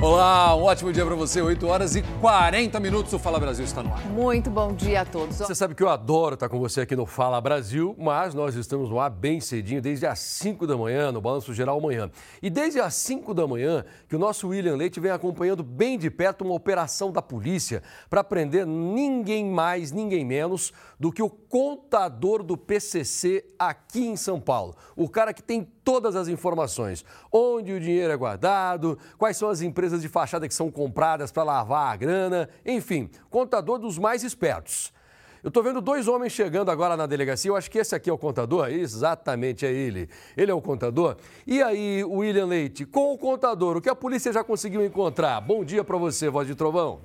Olá, um ótimo dia para você. 8 horas e 40 minutos. O Fala Brasil está no ar. Muito bom dia a todos. Você sabe que eu adoro estar com você aqui no Fala Brasil, mas nós estamos no ar bem cedinho, desde as 5 da manhã, no Balanço Geral Manhã. E desde as 5 da manhã, que o nosso William Leite vem acompanhando bem de perto uma operação da polícia para prender ninguém mais, ninguém menos do que o contador do PCC aqui em São Paulo. O cara que tem todas as informações: onde o dinheiro é guardado, quais são as empresas de fachada que são compradas para lavar a grana, enfim, contador dos mais espertos. Eu estou vendo dois homens chegando agora na delegacia. Eu acho que esse aqui é o contador. Exatamente, é ele. Ele é o contador. E aí, William Leite, com o contador, o que a polícia já conseguiu encontrar? Bom dia para você, voz de trovão.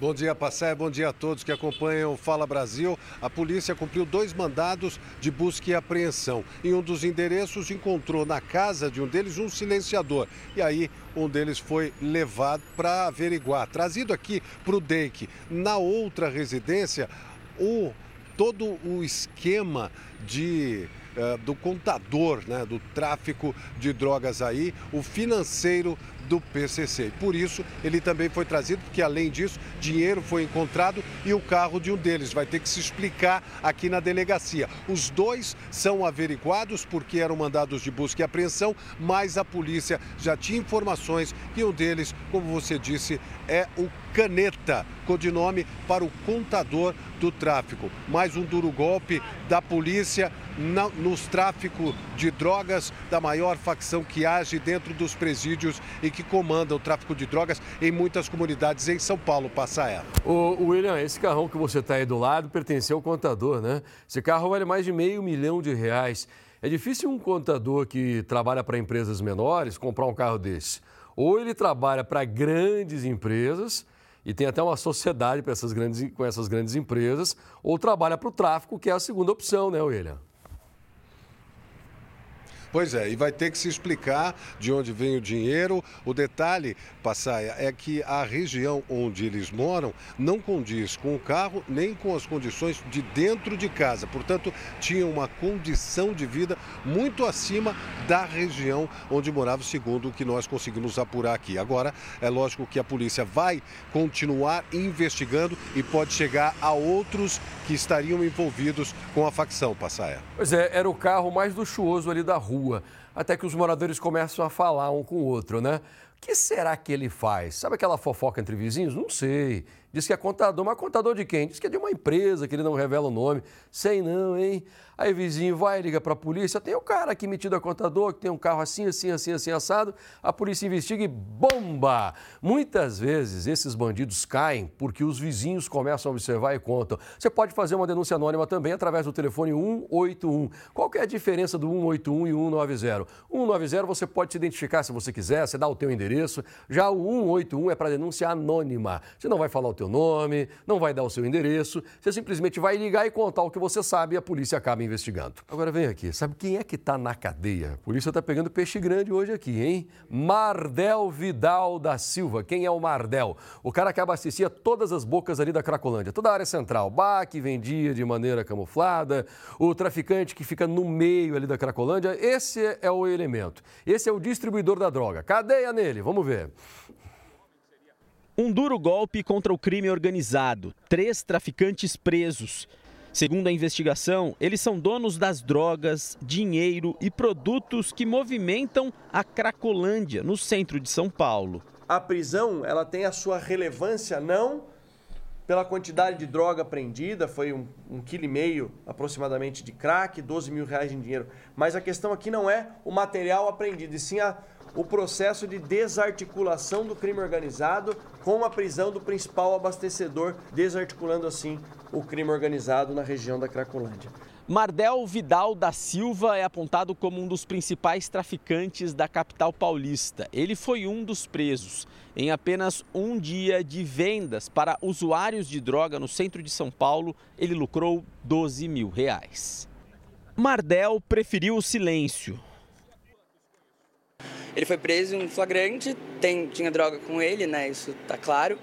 Bom dia, Passé. Bom dia a todos que acompanham Fala Brasil. A polícia cumpriu dois mandados de busca e apreensão. Em um dos endereços, encontrou na casa de um deles um silenciador. E aí, um deles foi levado para averiguar, trazido aqui para o DEIC. Na outra residência, o, todo o esquema de uh, do contador né, do tráfico de drogas aí, o financeiro do PCC. Por isso, ele também foi trazido, porque além disso, dinheiro foi encontrado e o carro de um deles vai ter que se explicar aqui na delegacia. Os dois são averiguados porque eram mandados de busca e apreensão, mas a polícia já tinha informações que um deles, como você disse, é o Caneta, codinome para o contador do tráfico. Mais um duro golpe da polícia na, nos tráficos de drogas da maior facção que age dentro dos presídios e que comanda o tráfico de drogas em muitas comunidades em São Paulo, Passaia. Ô, William, esse carrão que você está aí do lado pertenceu ao contador, né? Esse carro vale mais de meio milhão de reais. É difícil um contador que trabalha para empresas menores comprar um carro desse. Ou ele trabalha para grandes empresas e tem até uma sociedade essas grandes, com essas grandes empresas, ou trabalha para o tráfico, que é a segunda opção, né, William? Pois é, e vai ter que se explicar de onde vem o dinheiro. O detalhe, Passaia, é que a região onde eles moram não condiz com o carro nem com as condições de dentro de casa. Portanto, tinha uma condição de vida muito acima da região onde morava, segundo o que nós conseguimos apurar aqui. Agora, é lógico que a polícia vai continuar investigando e pode chegar a outros que estariam envolvidos com a facção, Passaia. Pois é, era o carro mais luxuoso ali da rua rua, até que os moradores começam a falar um com o outro, né? O que será que ele faz? Sabe aquela fofoca entre vizinhos? Não sei. Diz que é contador, mas contador de quem? Diz que é de uma empresa que ele não revela o nome. Sei não, hein? Aí vizinho vai, liga para a polícia, tem o cara aqui metido a contador, que tem um carro assim, assim, assim, assim, assado. A polícia investiga e bomba! Muitas vezes esses bandidos caem porque os vizinhos começam a observar e contam. Você pode fazer uma denúncia anônima também através do telefone 181. Qual que é a diferença do 181 e 190? 190 você pode se identificar se você quiser, você dá o teu endereço. Já o 181 é para denúncia anônima. Você não vai falar o teu nome, não vai dar o seu endereço, você simplesmente vai ligar e contar o que você sabe e a polícia acaba investigando. Agora vem aqui, sabe quem é que está na cadeia? A polícia está pegando peixe grande hoje aqui, hein? Mardel Vidal da Silva. Quem é o Mardel? O cara que abastecia todas as bocas ali da Cracolândia, toda a área central. Bar que vendia de maneira camuflada, o traficante que fica no meio ali da Cracolândia. Esse é o elemento. Esse é o distribuidor da droga. Cadeia nele, vamos ver. Um duro golpe contra o crime organizado. Três traficantes presos. Segundo a investigação, eles são donos das drogas, dinheiro e produtos que movimentam a Cracolândia, no centro de São Paulo. A prisão ela tem a sua relevância não pela quantidade de droga apreendida, foi um, um quilo e meio aproximadamente de crack, 12 mil reais em dinheiro. Mas a questão aqui não é o material apreendido, e sim a, o processo de desarticulação do crime organizado com a prisão do principal abastecedor, desarticulando assim o crime organizado na região da Cracolândia. Mardel Vidal da Silva é apontado como um dos principais traficantes da capital paulista. Ele foi um dos presos. Em apenas um dia de vendas para usuários de droga no centro de São Paulo, ele lucrou 12 mil reais. Mardel preferiu o silêncio. Ele foi preso em flagrante, tem, tinha droga com ele, né? Isso tá claro.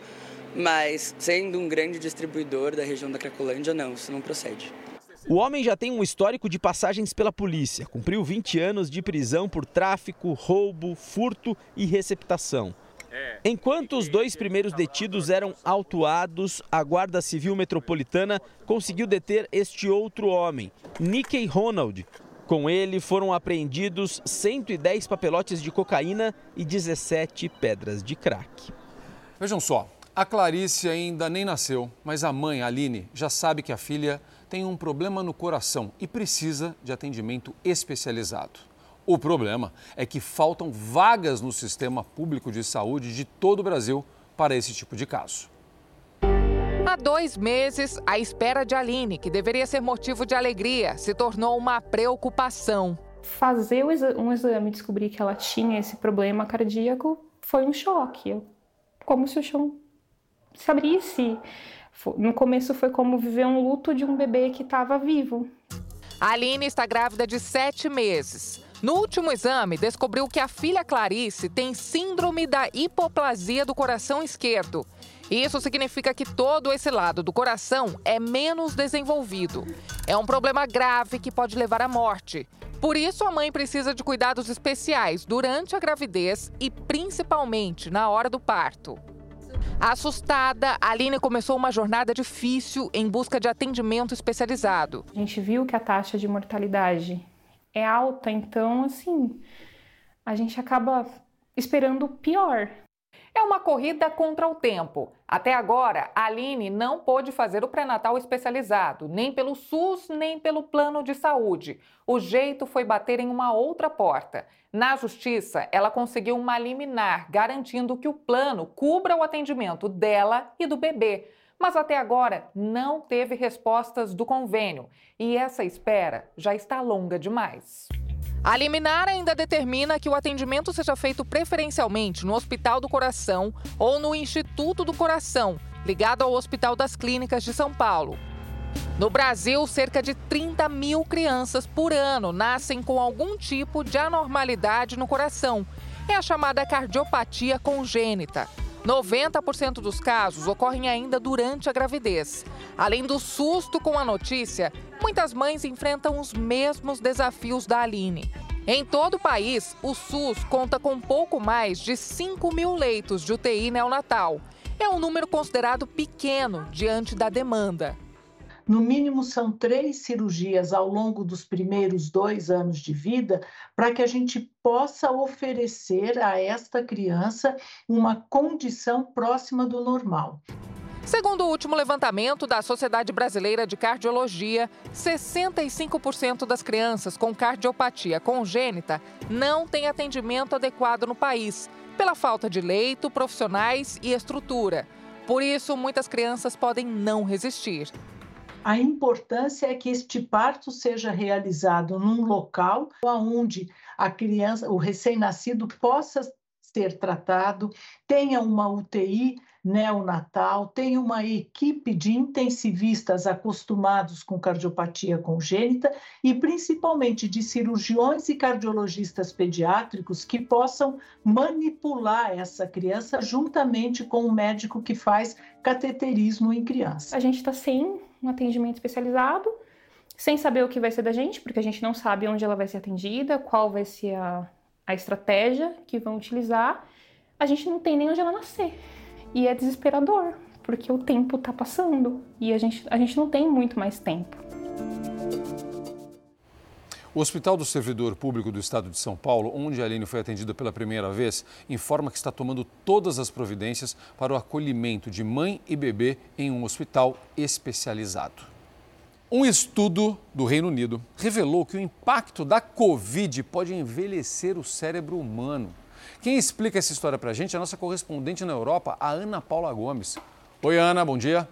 Mas sendo um grande distribuidor da região da Cracolândia, não, isso não procede. O homem já tem um histórico de passagens pela polícia. Cumpriu 20 anos de prisão por tráfico, roubo, furto e receptação. Enquanto os dois primeiros detidos eram autuados, a Guarda Civil Metropolitana conseguiu deter este outro homem, Nikkei Ronald. Com ele foram apreendidos 110 papelotes de cocaína e 17 pedras de crack. Vejam só, a Clarice ainda nem nasceu, mas a mãe, Aline, já sabe que a filha tem um problema no coração e precisa de atendimento especializado. O problema é que faltam vagas no sistema público de saúde de todo o Brasil para esse tipo de caso. Há dois meses, a espera de Aline, que deveria ser motivo de alegria, se tornou uma preocupação. Fazer um exame e descobrir que ela tinha esse problema cardíaco foi um choque. Como se o chão se abrisse. No começo foi como viver um luto de um bebê que estava vivo. A Aline está grávida de sete meses. No último exame, descobriu que a filha Clarice tem síndrome da hipoplasia do coração esquerdo. Isso significa que todo esse lado do coração é menos desenvolvido. É um problema grave que pode levar à morte. Por isso, a mãe precisa de cuidados especiais durante a gravidez e principalmente na hora do parto. Assustada, Aline começou uma jornada difícil em busca de atendimento especializado. A gente viu que a taxa de mortalidade é alta, então, assim, a gente acaba esperando o pior. É uma corrida contra o tempo. Até agora, a Aline não pôde fazer o pré-natal especializado, nem pelo SUS, nem pelo plano de saúde. O jeito foi bater em uma outra porta. Na justiça, ela conseguiu uma liminar, garantindo que o plano cubra o atendimento dela e do bebê. Mas até agora não teve respostas do convênio e essa espera já está longa demais. A liminar ainda determina que o atendimento seja feito preferencialmente no Hospital do Coração ou no Instituto do Coração, ligado ao Hospital das Clínicas de São Paulo. No Brasil, cerca de 30 mil crianças por ano nascem com algum tipo de anormalidade no coração. É a chamada cardiopatia congênita. 90% dos casos ocorrem ainda durante a gravidez. Além do susto com a notícia, muitas mães enfrentam os mesmos desafios da Aline. Em todo o país, o SUS conta com pouco mais de 5 mil leitos de UTI neonatal. É um número considerado pequeno diante da demanda. No mínimo, são três cirurgias ao longo dos primeiros dois anos de vida para que a gente possa oferecer a esta criança uma condição próxima do normal. Segundo o último levantamento da Sociedade Brasileira de Cardiologia, 65% das crianças com cardiopatia congênita não têm atendimento adequado no país, pela falta de leito, profissionais e estrutura. Por isso, muitas crianças podem não resistir. A importância é que este parto seja realizado num local onde a criança, o recém-nascido, possa ser tratado, tenha uma UTI neonatal, tenha uma equipe de intensivistas acostumados com cardiopatia congênita e principalmente de cirurgiões e cardiologistas pediátricos que possam manipular essa criança juntamente com o médico que faz cateterismo em criança. A gente está sem um atendimento especializado, sem saber o que vai ser da gente, porque a gente não sabe onde ela vai ser atendida, qual vai ser a, a estratégia que vão utilizar. A gente não tem nem onde ela nascer. E é desesperador, porque o tempo está passando e a gente, a gente não tem muito mais tempo. O Hospital do Servidor Público do Estado de São Paulo, onde a Aline foi atendida pela primeira vez, informa que está tomando todas as providências para o acolhimento de mãe e bebê em um hospital especializado. Um estudo do Reino Unido revelou que o impacto da Covid pode envelhecer o cérebro humano. Quem explica essa história para a gente é a nossa correspondente na Europa, a Ana Paula Gomes. Oi, Ana, bom dia.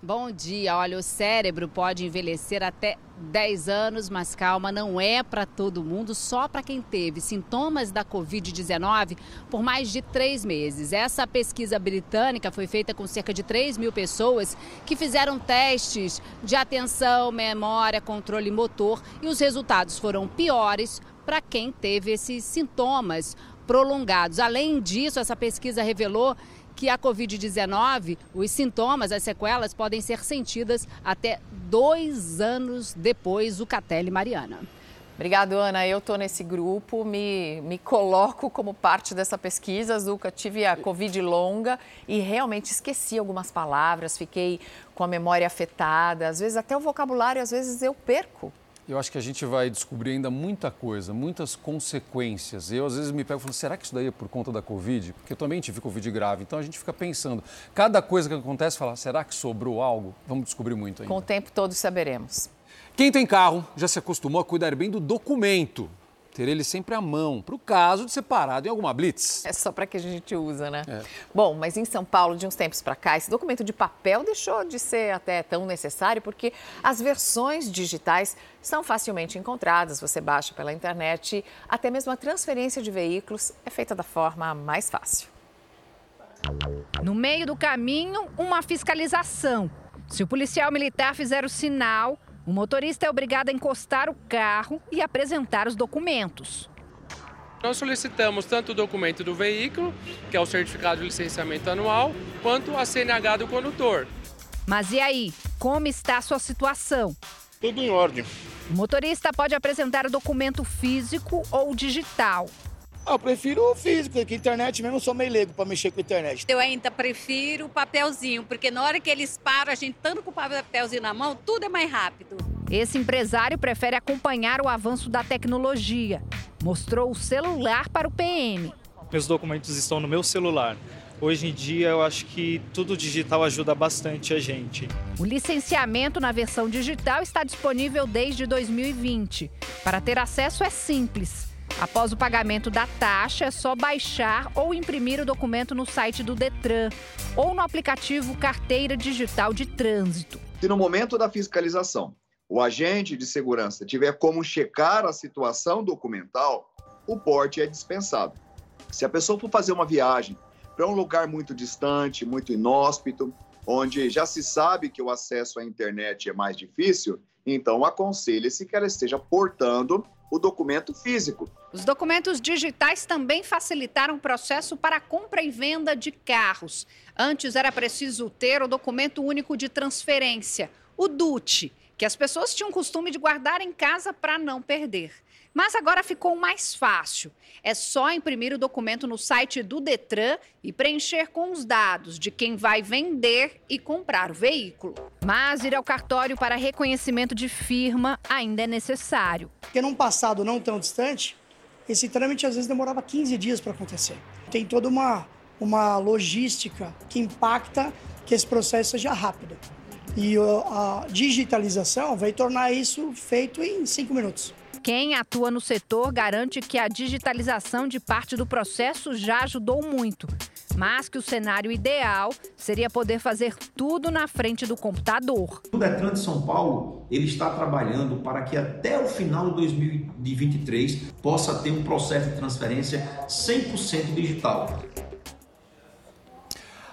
Bom dia. Olha, o cérebro pode envelhecer até 10 anos, mas calma, não é para todo mundo, só para quem teve sintomas da Covid-19 por mais de três meses. Essa pesquisa britânica foi feita com cerca de 3 mil pessoas que fizeram testes de atenção, memória, controle motor e os resultados foram piores para quem teve esses sintomas prolongados. Além disso, essa pesquisa revelou que a Covid-19, os sintomas, as sequelas podem ser sentidas até dois anos depois, o Catelli Mariana. Obrigado, Ana. Eu estou nesse grupo, me, me coloco como parte dessa pesquisa. Zuca, tive a Covid longa e realmente esqueci algumas palavras, fiquei com a memória afetada. Às vezes até o vocabulário, às vezes eu perco. Eu acho que a gente vai descobrir ainda muita coisa, muitas consequências. Eu, às vezes, me pego e falo, será que isso daí é por conta da Covid? Porque eu também tive Covid grave. Então, a gente fica pensando. Cada coisa que acontece, fala, será que sobrou algo? Vamos descobrir muito ainda. Com o tempo, todos saberemos. Quem tem carro já se acostumou a cuidar bem do documento. Ter ele sempre à mão, para o caso de ser parado em alguma blitz. É só para que a gente usa, né? É. Bom, mas em São Paulo, de uns tempos para cá, esse documento de papel deixou de ser até tão necessário porque as versões digitais são facilmente encontradas. Você baixa pela internet, até mesmo a transferência de veículos é feita da forma mais fácil. No meio do caminho, uma fiscalização. Se o policial militar fizer o sinal, o motorista é obrigado a encostar o carro e apresentar os documentos. Nós solicitamos tanto o documento do veículo, que é o certificado de licenciamento anual, quanto a CNH do condutor. Mas e aí, como está a sua situação? Tudo em ordem. O motorista pode apresentar o documento físico ou digital. Ah, eu prefiro o físico, porque internet mesmo eu sou meio leigo para mexer com a internet. Eu ainda prefiro o papelzinho, porque na hora que eles param, a gente estando com o papelzinho na mão, tudo é mais rápido. Esse empresário prefere acompanhar o avanço da tecnologia. Mostrou o celular para o PM. Meus documentos estão no meu celular. Hoje em dia, eu acho que tudo digital ajuda bastante a gente. O licenciamento na versão digital está disponível desde 2020. Para ter acesso é simples Após o pagamento da taxa, é só baixar ou imprimir o documento no site do Detran ou no aplicativo Carteira Digital de Trânsito. Se no momento da fiscalização o agente de segurança tiver como checar a situação documental, o porte é dispensado. Se a pessoa for fazer uma viagem para um lugar muito distante, muito inóspito, onde já se sabe que o acesso à internet é mais difícil, então aconselha-se que ela esteja portando o documento físico. Os documentos digitais também facilitaram o processo para compra e venda de carros. Antes era preciso ter o documento único de transferência, o DUT, que as pessoas tinham costume de guardar em casa para não perder. Mas agora ficou mais fácil. É só imprimir o documento no site do Detran e preencher com os dados de quem vai vender e comprar o veículo. Mas ir ao cartório para reconhecimento de firma ainda é necessário. Porque num passado não tão distante, esse trâmite às vezes demorava 15 dias para acontecer. Tem toda uma, uma logística que impacta que esse processo seja rápido. E a digitalização vai tornar isso feito em cinco minutos. Quem atua no setor garante que a digitalização de parte do processo já ajudou muito, mas que o cenário ideal seria poder fazer tudo na frente do computador. O Detran de São Paulo ele está trabalhando para que até o final de 2023 possa ter um processo de transferência 100% digital.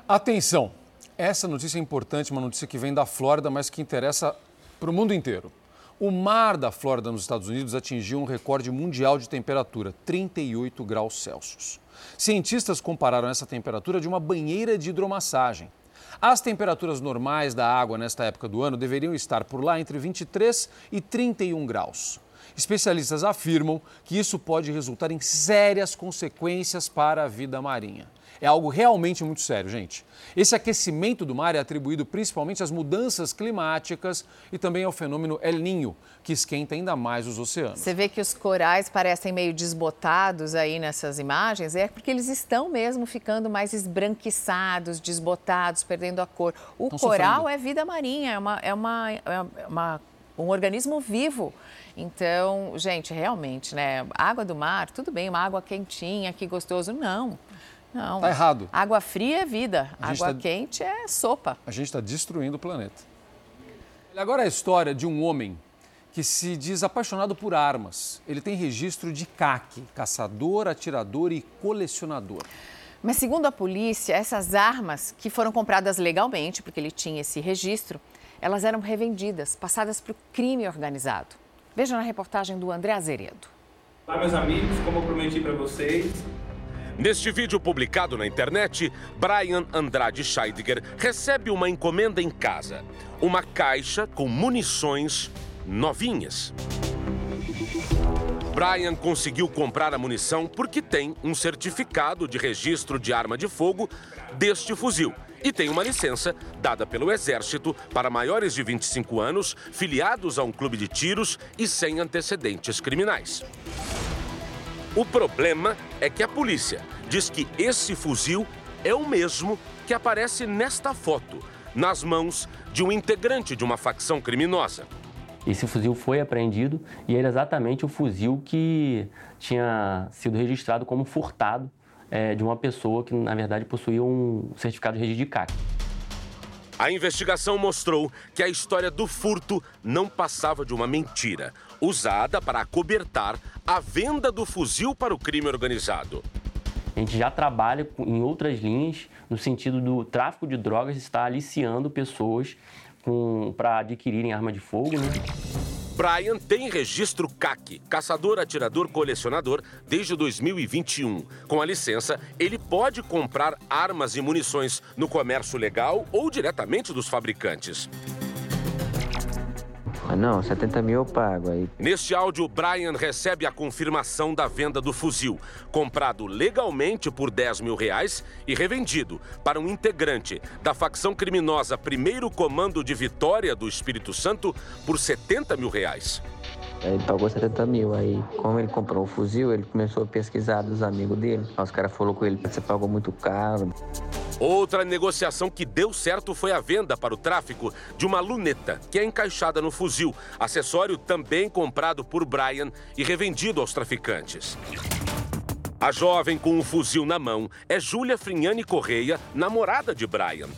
Atenção! Essa notícia é importante, uma notícia que vem da Flórida, mas que interessa para o mundo inteiro. O mar da Flórida, nos Estados Unidos, atingiu um recorde mundial de temperatura, 38 graus Celsius. Cientistas compararam essa temperatura de uma banheira de hidromassagem. As temperaturas normais da água nesta época do ano deveriam estar por lá entre 23 e 31 graus. Especialistas afirmam que isso pode resultar em sérias consequências para a vida marinha é algo realmente muito sério, gente. Esse aquecimento do mar é atribuído principalmente às mudanças climáticas e também ao fenômeno El Ninho, que esquenta ainda mais os oceanos. Você vê que os corais parecem meio desbotados aí nessas imagens, é porque eles estão mesmo ficando mais esbranquiçados, desbotados, perdendo a cor. O estão coral sofrendo. é vida marinha, é, uma, é, uma, é uma, um organismo vivo. Então, gente, realmente, né? Água do mar, tudo bem, uma água quentinha, que gostoso. Não. Não. Está errado. Água fria é vida, água tá... quente é sopa. A gente está destruindo o planeta. Agora é a história de um homem que se diz apaixonado por armas. Ele tem registro de CAC, caçador, atirador e colecionador. Mas segundo a polícia, essas armas que foram compradas legalmente, porque ele tinha esse registro, elas eram revendidas, passadas para o crime organizado. Veja na reportagem do André Azeredo. Olá, meus amigos, como eu prometi para vocês, Neste vídeo publicado na internet, Brian Andrade Scheidegger recebe uma encomenda em casa. Uma caixa com munições novinhas. Brian conseguiu comprar a munição porque tem um certificado de registro de arma de fogo deste fuzil e tem uma licença dada pelo Exército para maiores de 25 anos, filiados a um clube de tiros e sem antecedentes criminais. O problema é que a polícia diz que esse fuzil é o mesmo que aparece nesta foto, nas mãos de um integrante de uma facção criminosa. Esse fuzil foi apreendido e era exatamente o fuzil que tinha sido registrado como furtado é, de uma pessoa que, na verdade, possuía um certificado de registro de CAC. A investigação mostrou que a história do furto não passava de uma mentira, usada para acobertar a venda do fuzil para o crime organizado. A gente já trabalha em outras linhas, no sentido do tráfico de drogas estar aliciando pessoas para adquirirem arma de fogo. Né? Brian tem registro CAC, caçador, atirador, colecionador, desde 2021. Com a licença, ele pode comprar armas e munições no comércio legal ou diretamente dos fabricantes. Não, 70 mil eu pago aí. Neste áudio, Brian recebe a confirmação da venda do fuzil, comprado legalmente por 10 mil reais e revendido para um integrante da facção criminosa Primeiro Comando de Vitória do Espírito Santo por 70 mil reais. Ele pagou 70 mil. Aí, como ele comprou o fuzil, ele começou a pesquisar dos amigos dele. Aí os caras falaram com ele: você pagou muito caro. Outra negociação que deu certo foi a venda para o tráfico de uma luneta, que é encaixada no fuzil, acessório também comprado por Brian e revendido aos traficantes. A jovem com o fuzil na mão é Júlia Frignani Correia, namorada de Brian.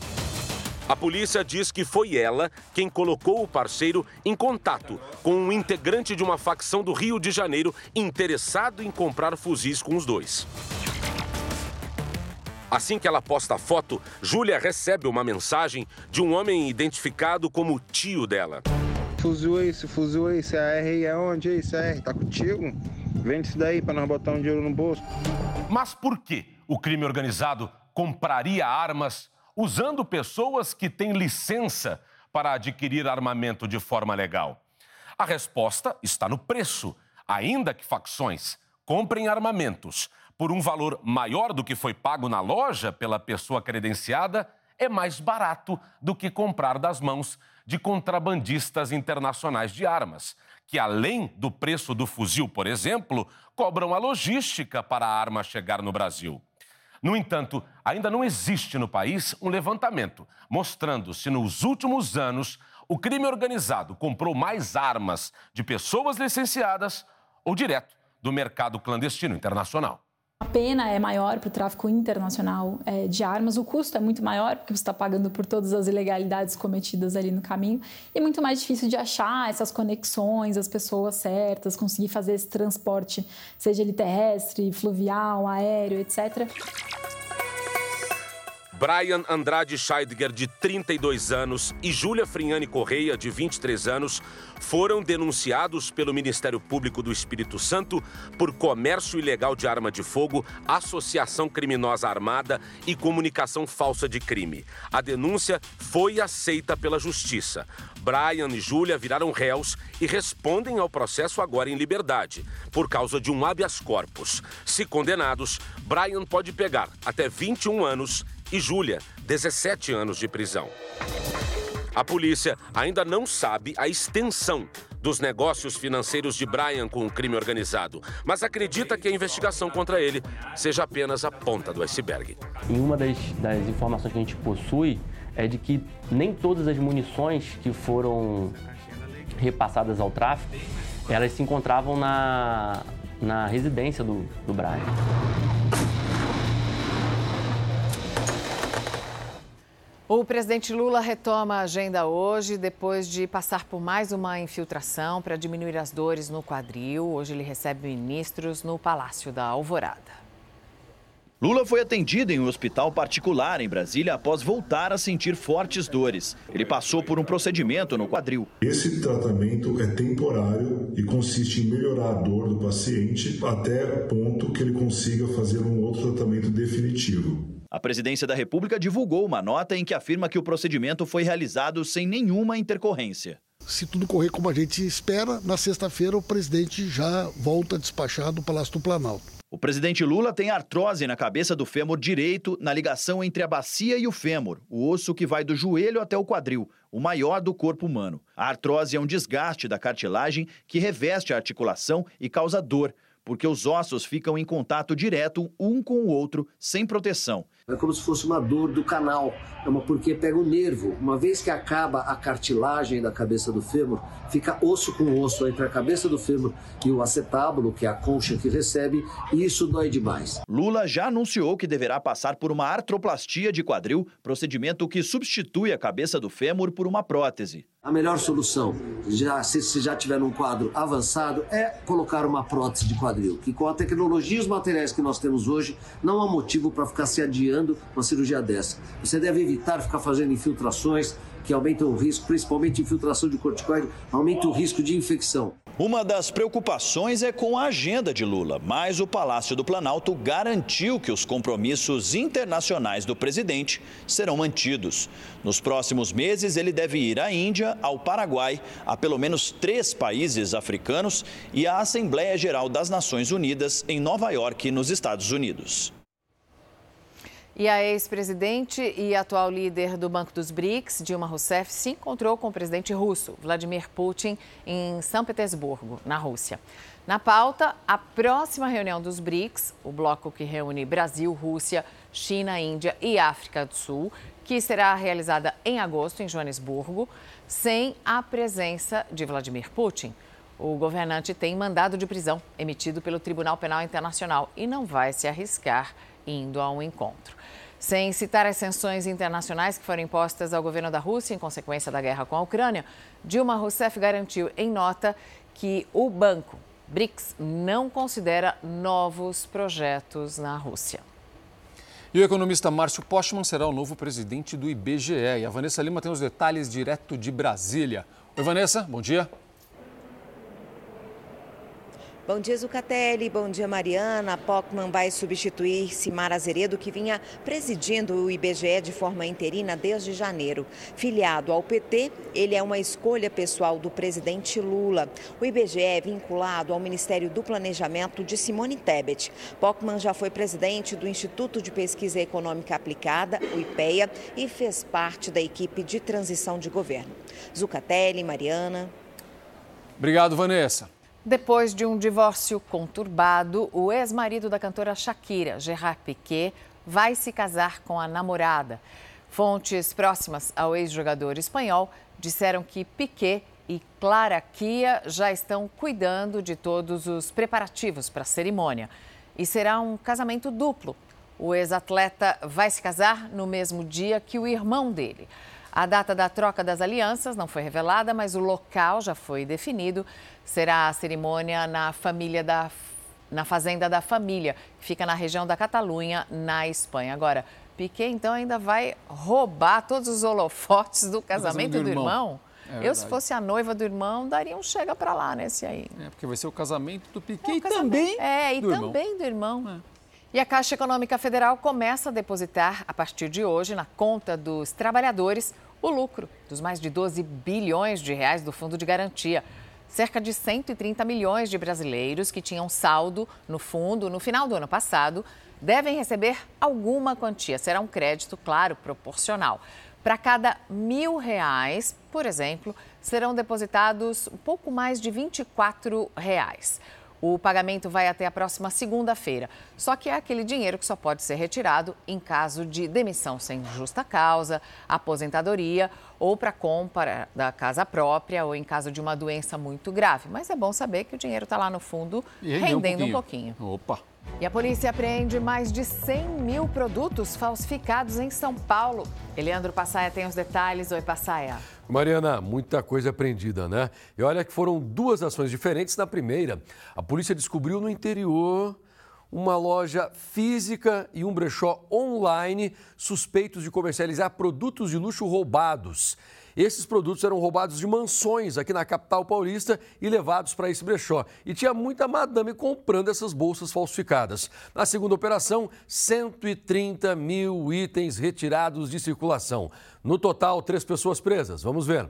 A polícia diz que foi ela quem colocou o parceiro em contato com um integrante de uma facção do Rio de Janeiro interessado em comprar fuzis com os dois. Assim que ela posta a foto, Júlia recebe uma mensagem de um homem identificado como tio dela. Fuzil aí, esse fuzil aí, esse AR aí é onde? Esse AR tá contigo? Vende isso daí pra nós botar um dinheiro no bolso. Mas por que o crime organizado compraria armas usando pessoas que têm licença para adquirir armamento de forma legal? A resposta está no preço. Ainda que facções comprem armamentos por um valor maior do que foi pago na loja pela pessoa credenciada, é mais barato do que comprar das mãos de contrabandistas internacionais de armas, que além do preço do fuzil, por exemplo, cobram a logística para a arma chegar no Brasil. No entanto, ainda não existe no país um levantamento mostrando se nos últimos anos o crime organizado comprou mais armas de pessoas licenciadas ou direto do mercado clandestino internacional. A pena é maior para o tráfico internacional é, de armas, o custo é muito maior, porque você está pagando por todas as ilegalidades cometidas ali no caminho, e é muito mais difícil de achar essas conexões, as pessoas certas, conseguir fazer esse transporte, seja ele terrestre, fluvial, aéreo, etc. Brian Andrade Scheidegger, de 32 anos, e Júlia Frignani Correia, de 23 anos, foram denunciados pelo Ministério Público do Espírito Santo por comércio ilegal de arma de fogo, associação criminosa armada e comunicação falsa de crime. A denúncia foi aceita pela Justiça. Brian e Júlia viraram réus e respondem ao processo agora em liberdade, por causa de um habeas corpus. Se condenados, Brian pode pegar até 21 anos e Júlia, 17 anos de prisão. A polícia ainda não sabe a extensão dos negócios financeiros de Brian com o crime organizado, mas acredita que a investigação contra ele seja apenas a ponta do iceberg. E uma das, das informações que a gente possui é de que nem todas as munições que foram repassadas ao tráfico, elas se encontravam na, na residência do, do Brian. O presidente Lula retoma a agenda hoje, depois de passar por mais uma infiltração para diminuir as dores no quadril. Hoje ele recebe ministros no Palácio da Alvorada. Lula foi atendido em um hospital particular em Brasília após voltar a sentir fortes dores. Ele passou por um procedimento no quadril. Esse tratamento é temporário e consiste em melhorar a dor do paciente até ponto que ele consiga fazer um outro tratamento definitivo. A presidência da República divulgou uma nota em que afirma que o procedimento foi realizado sem nenhuma intercorrência. Se tudo correr como a gente espera, na sexta-feira o presidente já volta a despachar do Palácio do Planalto. O presidente Lula tem artrose na cabeça do fêmur direito, na ligação entre a bacia e o fêmur, o osso que vai do joelho até o quadril, o maior do corpo humano. A artrose é um desgaste da cartilagem que reveste a articulação e causa dor, porque os ossos ficam em contato direto um com o outro, sem proteção. É como se fosse uma dor do canal, é uma porque pega o nervo. Uma vez que acaba a cartilagem da cabeça do fêmur, fica osso com osso entre a cabeça do fêmur e o acetábulo, que é a concha que recebe, e isso dói demais. Lula já anunciou que deverá passar por uma artroplastia de quadril, procedimento que substitui a cabeça do fêmur por uma prótese. A melhor solução, já, se, se já tiver um quadro avançado, é colocar uma prótese de quadril, que com a tecnologia e os materiais que nós temos hoje, não há motivo para ficar se adiando uma cirurgia dessa. Você deve evitar ficar fazendo infiltrações que aumentam o risco, principalmente infiltração de corticoide, aumenta o risco de infecção. Uma das preocupações é com a agenda de Lula, mas o Palácio do Planalto garantiu que os compromissos internacionais do presidente serão mantidos. Nos próximos meses, ele deve ir à Índia, ao Paraguai, a pelo menos três países africanos e à Assembleia Geral das Nações Unidas em Nova York, nos Estados Unidos. E a ex-presidente e atual líder do Banco dos BRICS, Dilma Rousseff, se encontrou com o presidente russo, Vladimir Putin, em São Petersburgo, na Rússia. Na pauta, a próxima reunião dos BRICS, o bloco que reúne Brasil, Rússia, China, Índia e África do Sul, que será realizada em agosto em Joanesburgo, sem a presença de Vladimir Putin. O governante tem mandado de prisão emitido pelo Tribunal Penal Internacional e não vai se arriscar indo a um encontro. Sem citar as sanções internacionais que foram impostas ao governo da Rússia em consequência da guerra com a Ucrânia, Dilma Rousseff garantiu em nota que o banco BRICS não considera novos projetos na Rússia. E o economista Márcio Postman será o novo presidente do IBGE. E a Vanessa Lima tem os detalhes direto de Brasília. Oi, Vanessa, bom dia. Bom dia, Zucatelli. Bom dia, Mariana. Pockman vai substituir Simar Azeredo, que vinha presidindo o IBGE de forma interina desde janeiro. Filiado ao PT, ele é uma escolha pessoal do presidente Lula. O IBGE é vinculado ao Ministério do Planejamento de Simone Tebet. Pockman já foi presidente do Instituto de Pesquisa Econômica Aplicada, o IPEA, e fez parte da equipe de transição de governo. Zucatelli, Mariana. Obrigado, Vanessa. Depois de um divórcio conturbado, o ex-marido da cantora Shakira, Gerard Piquet, vai se casar com a namorada. Fontes próximas ao ex-jogador espanhol disseram que Piquet e Clara Kia já estão cuidando de todos os preparativos para a cerimônia. E será um casamento duplo. O ex-atleta vai se casar no mesmo dia que o irmão dele. A data da troca das alianças não foi revelada, mas o local já foi definido. Será a cerimônia na família da na fazenda da família, que fica na região da Catalunha, na Espanha. Agora, Piquet então ainda vai roubar todos os holofotes do casamento do, do irmão. irmão? É Eu, se fosse a noiva do irmão, daria um chega para lá nesse aí. É, porque vai ser o casamento do Piquet é, e também É, e do também irmão. do irmão. É. E a Caixa Econômica Federal começa a depositar, a partir de hoje, na conta dos trabalhadores, o lucro dos mais de 12 bilhões de reais do Fundo de Garantia. Cerca de 130 milhões de brasileiros que tinham saldo no fundo no final do ano passado devem receber alguma quantia. Será um crédito, claro, proporcional. Para cada mil reais, por exemplo, serão depositados um pouco mais de 24 reais. O pagamento vai até a próxima segunda-feira. Só que é aquele dinheiro que só pode ser retirado em caso de demissão sem justa causa, aposentadoria ou para compra da casa própria ou em caso de uma doença muito grave. Mas é bom saber que o dinheiro está lá no fundo rendendo um pouquinho. um pouquinho. Opa! E a polícia apreende mais de 100 mil produtos falsificados em São Paulo. Eleandro Passaia tem os detalhes. Oi, Passaia. Mariana, muita coisa apreendida, né? E olha que foram duas ações diferentes. Na primeira, a polícia descobriu no interior uma loja física e um brechó online suspeitos de comercializar produtos de luxo roubados. Esses produtos eram roubados de mansões aqui na capital paulista e levados para esse brechó. E tinha muita madame comprando essas bolsas falsificadas. Na segunda operação, 130 mil itens retirados de circulação. No total, três pessoas presas. Vamos ver.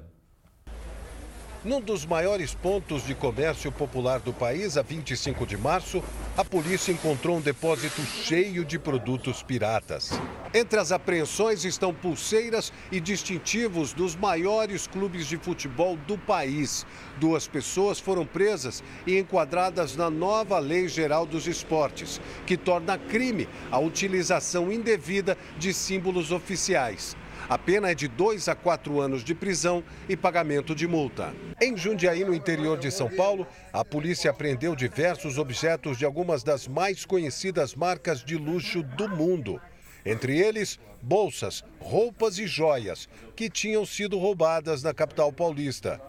Num dos maiores pontos de comércio popular do país, a 25 de março, a polícia encontrou um depósito cheio de produtos piratas. Entre as apreensões estão pulseiras e distintivos dos maiores clubes de futebol do país. Duas pessoas foram presas e enquadradas na nova Lei Geral dos Esportes, que torna crime a utilização indevida de símbolos oficiais. A pena é de dois a quatro anos de prisão e pagamento de multa. Em Jundiaí, no interior de São Paulo, a polícia apreendeu diversos objetos de algumas das mais conhecidas marcas de luxo do mundo. Entre eles, bolsas, roupas e joias que tinham sido roubadas na capital paulista.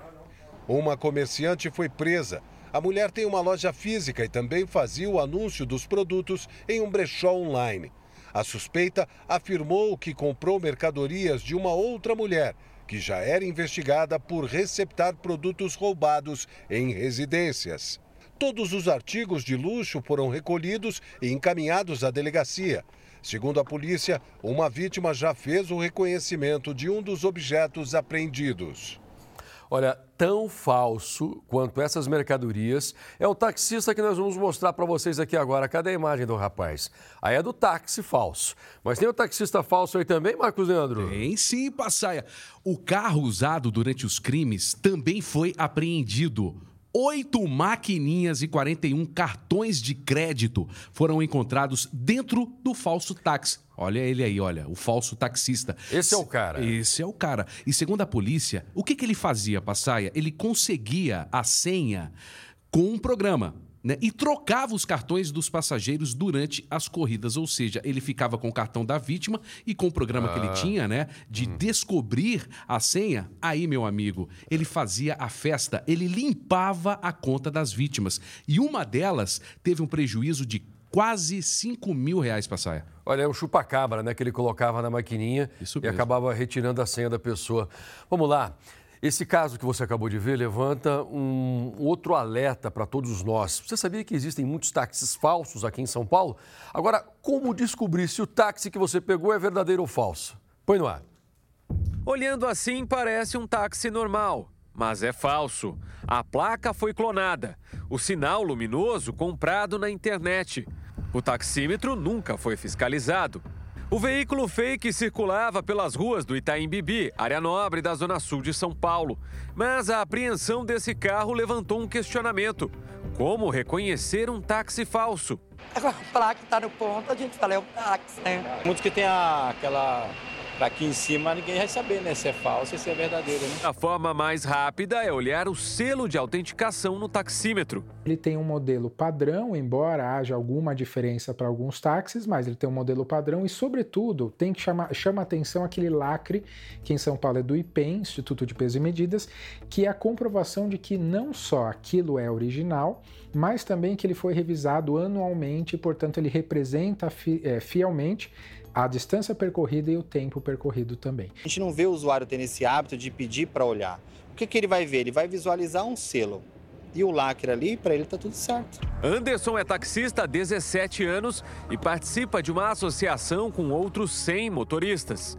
Uma comerciante foi presa. A mulher tem uma loja física e também fazia o anúncio dos produtos em um brechó online. A suspeita afirmou que comprou mercadorias de uma outra mulher, que já era investigada por receptar produtos roubados em residências. Todos os artigos de luxo foram recolhidos e encaminhados à delegacia. Segundo a polícia, uma vítima já fez o reconhecimento de um dos objetos apreendidos. Olha, tão falso quanto essas mercadorias é o taxista que nós vamos mostrar para vocês aqui agora. Cadê a imagem do rapaz? Aí é do táxi falso. Mas tem o taxista falso aí também, Marcos Leandro? Tem sim, Passaia. O carro usado durante os crimes também foi apreendido oito maquininhas e 41 cartões de crédito foram encontrados dentro do falso táxi. Olha ele aí, olha, o falso taxista. Esse é o cara. Esse é o cara. E segundo a polícia, o que, que ele fazia, Passaia? Ele conseguia a senha com um programa né? e trocava os cartões dos passageiros durante as corridas, ou seja, ele ficava com o cartão da vítima e com o programa ah. que ele ah. tinha, né, de hum. descobrir a senha, aí, meu amigo, ele fazia a festa, ele limpava a conta das vítimas. E uma delas teve um prejuízo de quase 5 mil reais para saia. Olha, é um chupacabra, né, que ele colocava na maquininha Isso e mesmo. acabava retirando a senha da pessoa. Vamos lá. Esse caso que você acabou de ver levanta um outro alerta para todos nós. Você sabia que existem muitos táxis falsos aqui em São Paulo? Agora, como descobrir se o táxi que você pegou é verdadeiro ou falso? Põe no ar. Olhando assim, parece um táxi normal, mas é falso. A placa foi clonada. O sinal luminoso comprado na internet. O taxímetro nunca foi fiscalizado. O veículo fake circulava pelas ruas do Itaim Bibi, área nobre da zona sul de São Paulo. Mas a apreensão desse carro levantou um questionamento: como reconhecer um táxi falso? A placa está no ponto, a gente fala é um táxi, né? Muitos que tem a, aquela aqui em cima ninguém vai saber né, se é falso ou se é verdadeiro. Né? A forma mais rápida é olhar o selo de autenticação no taxímetro. Ele tem um modelo padrão, embora haja alguma diferença para alguns táxis, mas ele tem um modelo padrão e, sobretudo, tem que chamar chama atenção aquele lacre que em São Paulo é do IPEM, Instituto de Peso e Medidas, que é a comprovação de que não só aquilo é original, mas também que ele foi revisado anualmente, portanto ele representa é, fielmente a distância percorrida e o tempo percorrido também. A gente não vê o usuário tendo esse hábito de pedir para olhar. O que, que ele vai ver? Ele vai visualizar um selo. E o lacre ali, para ele está tudo certo. Anderson é taxista há 17 anos e participa de uma associação com outros 100 motoristas.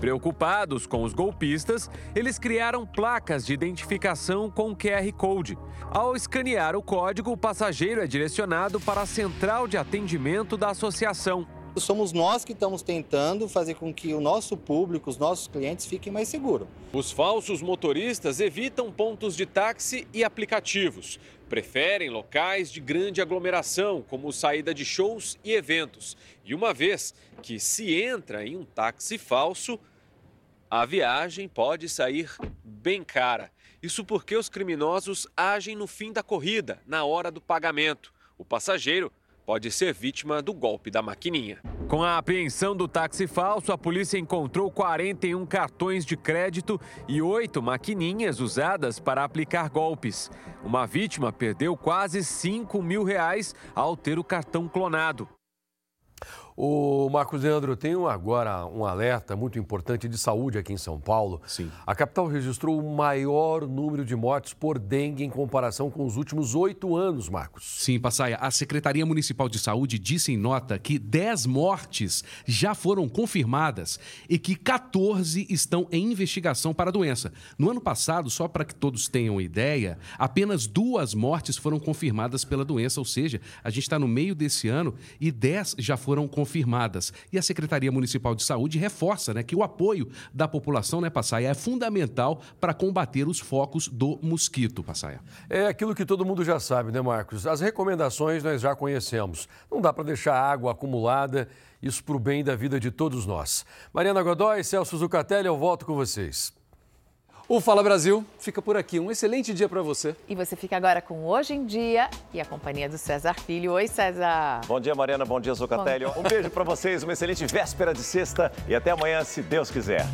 Preocupados com os golpistas, eles criaram placas de identificação com QR Code. Ao escanear o código, o passageiro é direcionado para a central de atendimento da associação. Somos nós que estamos tentando fazer com que o nosso público, os nossos clientes fiquem mais seguros. Os falsos motoristas evitam pontos de táxi e aplicativos. Preferem locais de grande aglomeração, como saída de shows e eventos. E uma vez que se entra em um táxi falso, a viagem pode sair bem cara. Isso porque os criminosos agem no fim da corrida, na hora do pagamento. O passageiro pode ser vítima do golpe da maquininha. Com a apreensão do táxi falso, a polícia encontrou 41 cartões de crédito e oito maquininhas usadas para aplicar golpes. Uma vítima perdeu quase 5 mil reais ao ter o cartão clonado. O Marcos Leandro, tem agora um alerta muito importante de saúde aqui em São Paulo. Sim. A capital registrou o maior número de mortes por dengue em comparação com os últimos oito anos, Marcos. Sim, Passaia. A Secretaria Municipal de Saúde disse em nota que 10 mortes já foram confirmadas e que 14 estão em investigação para a doença. No ano passado, só para que todos tenham ideia, apenas duas mortes foram confirmadas pela doença, ou seja, a gente está no meio desse ano e 10 já foram confirmadas confirmadas. E a Secretaria Municipal de Saúde reforça né, que o apoio da população, né, Passaia, é fundamental para combater os focos do mosquito, Passaia. É aquilo que todo mundo já sabe, né, Marcos? As recomendações nós já conhecemos. Não dá para deixar água acumulada, isso para o bem da vida de todos nós. Mariana Godoy, Celso Zucatelli, eu volto com vocês. O Fala Brasil fica por aqui. Um excelente dia para você. E você fica agora com Hoje em Dia e a companhia do César Filho. Oi, César. Bom dia, Mariana. Bom dia, Zucatelli. Um beijo para vocês, uma excelente véspera de sexta e até amanhã, se Deus quiser.